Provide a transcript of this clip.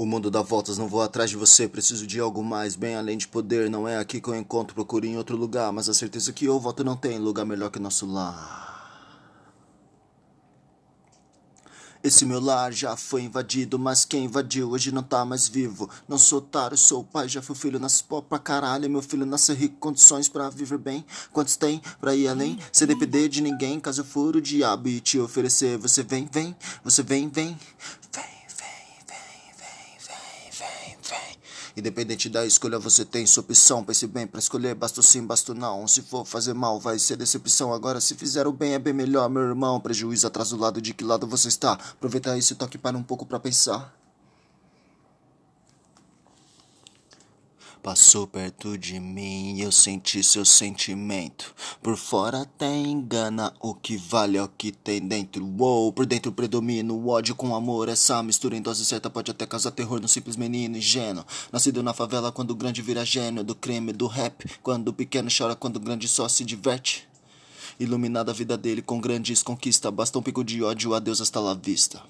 O mundo dá voltas, não vou atrás de você. Preciso de algo mais, bem além de poder. Não é aqui que eu encontro, procuro em outro lugar. Mas a certeza que eu volto não tem lugar melhor que nosso lar. Esse meu lar já foi invadido, mas quem invadiu hoje não tá mais vivo. Não sou otário, sou pai, já fui filho, nasce pó pra caralho. Meu filho nasce rico, condições pra viver bem. Quantos tem pra ir além? Sem depender de ninguém, caso eu for o diabo e te oferecer. Você vem, vem, você vem, vem. Independente da escolha, você tem sua opção. Pense bem, para escolher, basta sim, basta não. Se for fazer mal, vai ser decepção. Agora, se fizer o bem, é bem melhor, meu irmão. Prejuízo atrás do lado de que lado você está. Aproveita esse toque para um pouco para pensar. Passou perto de mim e eu senti seu sentimento. Por fora até engana, o que vale é o que tem dentro. Uou, por dentro predomina o ódio com amor. Essa mistura em dose certa pode até causar terror no simples menino ingênuo. Nascido na favela quando o grande vira gênio. Do creme, do rap, quando o pequeno chora, quando o grande só se diverte. Iluminada a vida dele com grandes conquistas. Basta um pico de ódio, adeus hasta la vista.